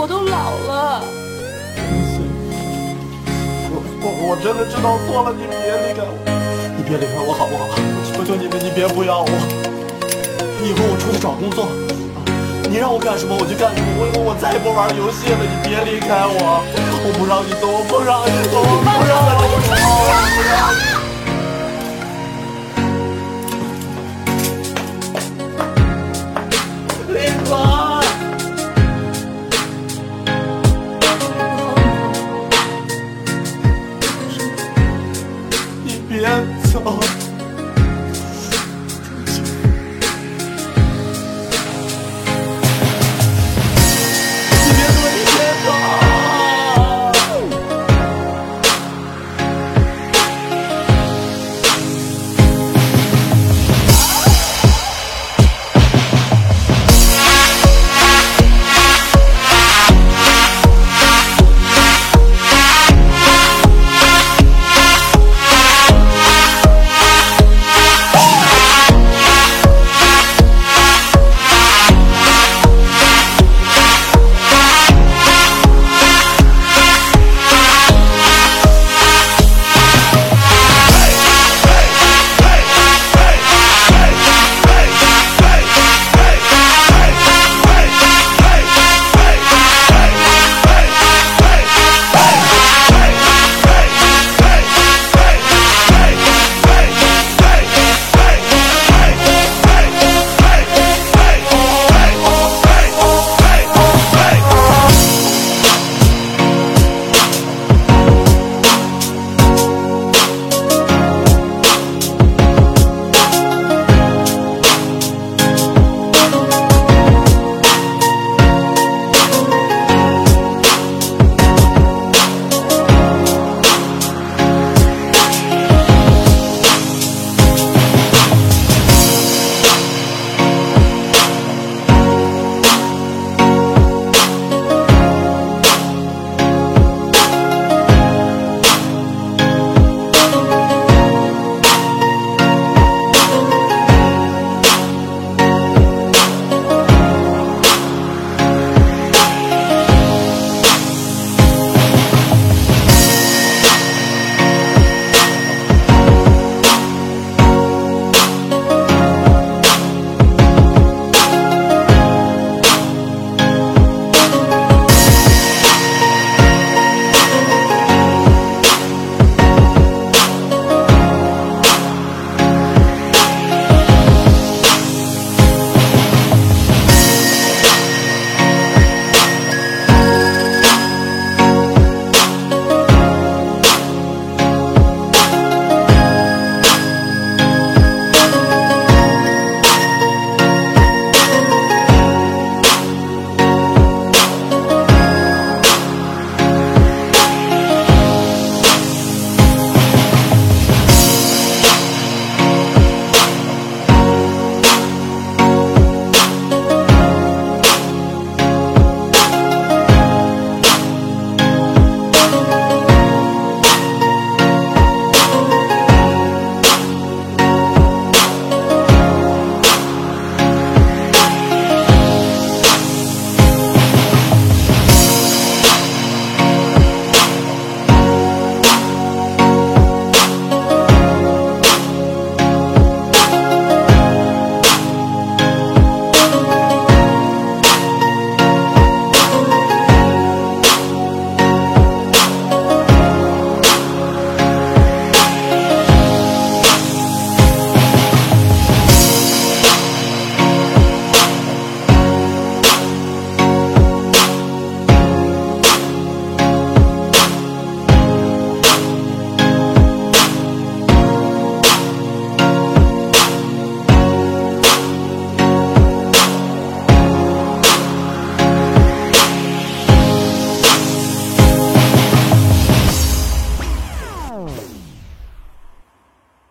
我都老了。我我我真的知道错了，你别离开我，你别离开我好不好？我求求你们，你别不要我。以后我出去找工作，你让我干什么我就干什么。我以后我再也不玩游戏了，你别离开我，我不让你走，我不让你走，我不让你走，我不让你走。